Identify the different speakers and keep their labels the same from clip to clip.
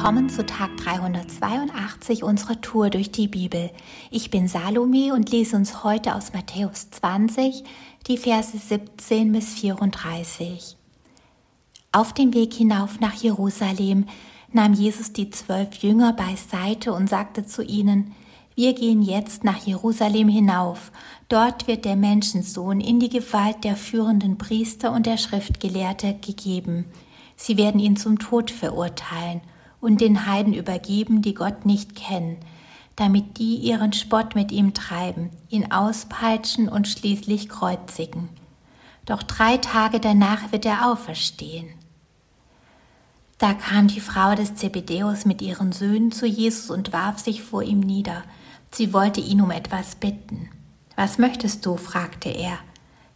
Speaker 1: willkommen zu Tag 382 unserer Tour durch die Bibel. Ich bin Salome und lese uns heute aus Matthäus 20 die Verse 17 bis 34. Auf dem Weg hinauf nach Jerusalem nahm Jesus die zwölf Jünger beiseite und sagte zu ihnen, wir gehen jetzt nach Jerusalem hinauf. Dort wird der Menschensohn in die Gewalt der führenden Priester und der Schriftgelehrte gegeben. Sie werden ihn zum Tod verurteilen und den Heiden übergeben, die Gott nicht kennen, damit die ihren Spott mit ihm treiben, ihn auspeitschen und schließlich kreuzigen. Doch drei Tage danach wird er auferstehen. Da kam die Frau des Zebedäus mit ihren Söhnen zu Jesus und warf sich vor ihm nieder. Sie wollte ihn um etwas bitten. Was möchtest du? fragte er.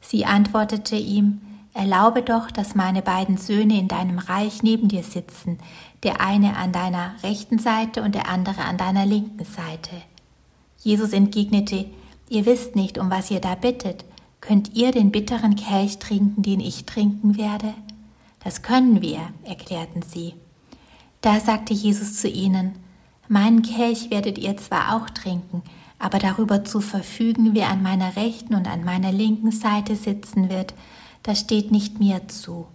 Speaker 1: Sie antwortete ihm, Erlaube doch, dass meine beiden Söhne in deinem Reich neben dir sitzen, der eine an deiner rechten Seite und der andere an deiner linken Seite. Jesus entgegnete, Ihr wisst nicht, um was ihr da bittet. Könnt ihr den bitteren Kelch trinken, den ich trinken werde? Das können wir, erklärten sie. Da sagte Jesus zu ihnen, Meinen Kelch werdet ihr zwar auch trinken, aber darüber zu verfügen, wer an meiner rechten und an meiner linken Seite sitzen wird, das steht nicht mir zu.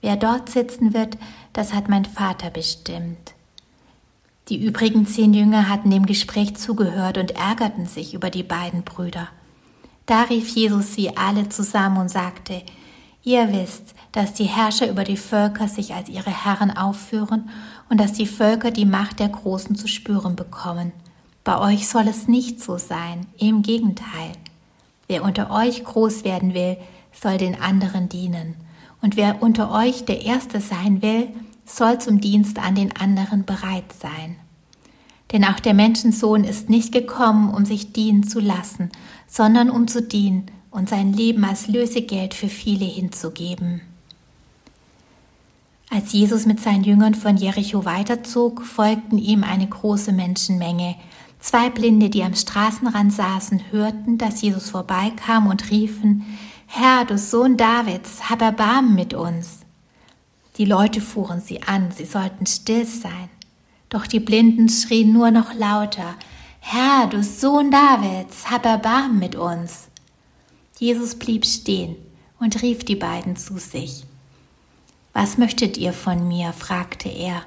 Speaker 1: Wer dort sitzen wird, das hat mein Vater bestimmt. Die übrigen zehn Jünger hatten dem Gespräch zugehört und ärgerten sich über die beiden Brüder. Da rief Jesus sie alle zusammen und sagte, Ihr wisst, dass die Herrscher über die Völker sich als ihre Herren aufführen und dass die Völker die Macht der Großen zu spüren bekommen. Bei euch soll es nicht so sein, im Gegenteil. Wer unter euch groß werden will, soll den anderen dienen. Und wer unter euch der Erste sein will, soll zum Dienst an den anderen bereit sein. Denn auch der Menschensohn ist nicht gekommen, um sich dienen zu lassen, sondern um zu dienen und sein Leben als Lösegeld für viele hinzugeben. Als Jesus mit seinen Jüngern von Jericho weiterzog, folgten ihm eine große Menschenmenge. Zwei Blinde, die am Straßenrand saßen, hörten, dass Jesus vorbeikam und riefen, Herr, du Sohn Davids, hab Erbarmen mit uns. Die Leute fuhren sie an, sie sollten still sein. Doch die Blinden schrien nur noch lauter, Herr, du Sohn Davids, hab Erbarmen mit uns. Jesus blieb stehen und rief die beiden zu sich. Was möchtet ihr von mir? fragte er.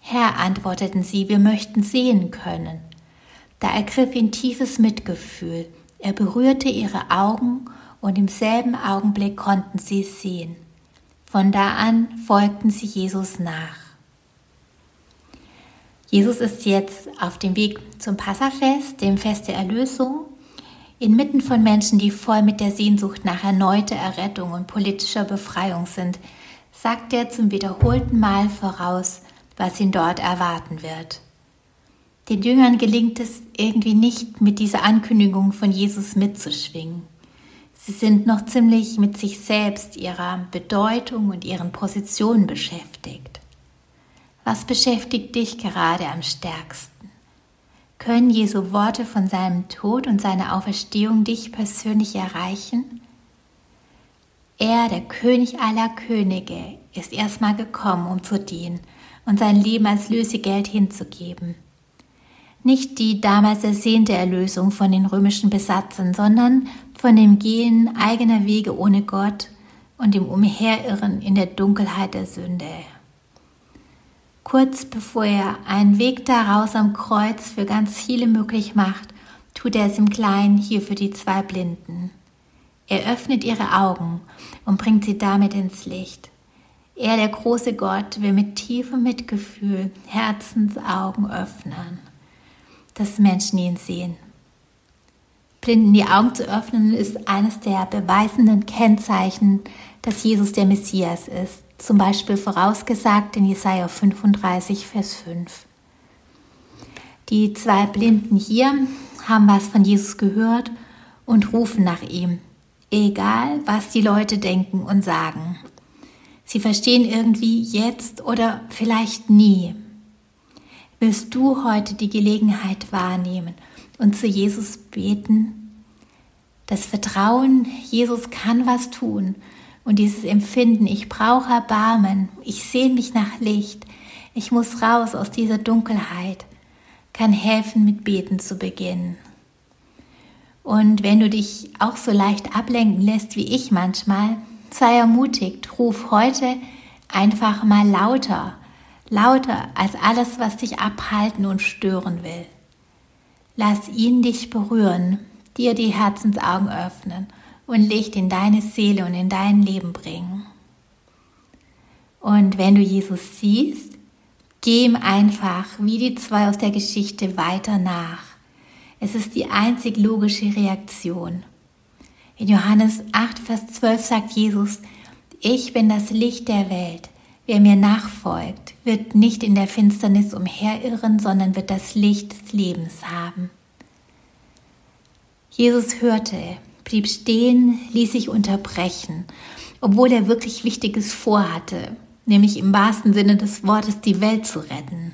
Speaker 1: Herr, antworteten sie, wir möchten sehen können. Da ergriff ihn tiefes Mitgefühl. Er berührte ihre Augen und im selben Augenblick konnten sie es sehen. Von da an folgten sie Jesus nach. Jesus ist jetzt auf dem Weg zum Passafest, dem Fest der Erlösung, inmitten von Menschen, die voll mit der Sehnsucht nach erneuter Errettung und politischer Befreiung sind, sagt er zum wiederholten Mal voraus, was ihn dort erwarten wird. Den Jüngern gelingt es irgendwie nicht, mit dieser Ankündigung von Jesus mitzuschwingen. Sie sind noch ziemlich mit sich selbst, ihrer Bedeutung und ihren Positionen beschäftigt. Was beschäftigt dich gerade am stärksten? Können Jesu Worte von seinem Tod und seiner Auferstehung dich persönlich erreichen? Er, der König aller Könige, ist erstmal gekommen, um zu dienen und sein Leben als Lösegeld hinzugeben nicht die damals ersehnte Erlösung von den römischen Besatzern, sondern von dem Gehen eigener Wege ohne Gott und dem Umherirren in der Dunkelheit der Sünde. Kurz bevor er einen Weg daraus am Kreuz für ganz viele möglich macht, tut er es im Kleinen hier für die zwei Blinden. Er öffnet ihre Augen und bringt sie damit ins Licht. Er, der große Gott, will mit tiefem Mitgefühl Herzensaugen öffnen dass Menschen ihn sehen. Blinden die Augen zu öffnen, ist eines der beweisenden Kennzeichen, dass Jesus der Messias ist, zum Beispiel vorausgesagt in Jesaja 35, Vers 5. Die zwei Blinden hier haben was von Jesus gehört und rufen nach ihm, egal was die Leute denken und sagen. Sie verstehen irgendwie jetzt oder vielleicht nie, Willst du heute die Gelegenheit wahrnehmen und zu Jesus beten? Das Vertrauen, Jesus kann was tun und dieses Empfinden, ich brauche Erbarmen, ich sehne mich nach Licht, Ich muss raus aus dieser Dunkelheit, kann helfen, mit Beten zu beginnen. Und wenn du dich auch so leicht ablenken lässt wie ich manchmal, sei ermutigt, ruf heute einfach mal lauter, lauter als alles, was dich abhalten und stören will. Lass ihn dich berühren, dir die Herzensaugen öffnen und Licht in deine Seele und in dein Leben bringen. Und wenn du Jesus siehst, geh ihm einfach wie die zwei aus der Geschichte weiter nach. Es ist die einzig logische Reaktion. In Johannes 8, Vers 12 sagt Jesus, ich bin das Licht der Welt. Wer mir nachfolgt, wird nicht in der Finsternis umherirren, sondern wird das Licht des Lebens haben. Jesus hörte, blieb stehen, ließ sich unterbrechen, obwohl er wirklich Wichtiges vorhatte, nämlich im wahrsten Sinne des Wortes die Welt zu retten.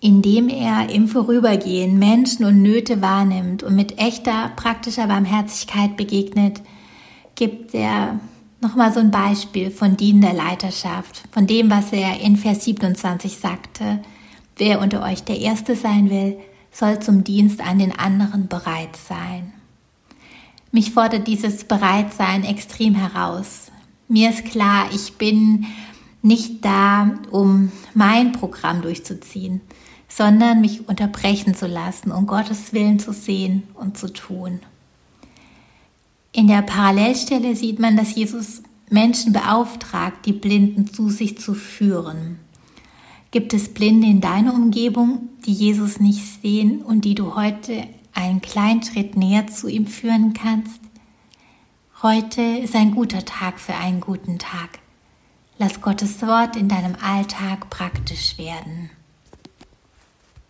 Speaker 1: Indem er im Vorübergehen Menschen und Nöte wahrnimmt und mit echter praktischer Barmherzigkeit begegnet, gibt er Nochmal so ein Beispiel von dienender Leiterschaft, von dem, was er in Vers 27 sagte. Wer unter euch der Erste sein will, soll zum Dienst an den anderen bereit sein. Mich fordert dieses Bereitsein extrem heraus. Mir ist klar, ich bin nicht da, um mein Programm durchzuziehen, sondern mich unterbrechen zu lassen, um Gottes Willen zu sehen und zu tun. In der Parallelstelle sieht man, dass Jesus Menschen beauftragt, die Blinden zu sich zu führen. Gibt es Blinde in deiner Umgebung, die Jesus nicht sehen und die du heute einen kleinen Schritt näher zu ihm führen kannst? Heute ist ein guter Tag für einen guten Tag. Lass Gottes Wort in deinem Alltag praktisch werden.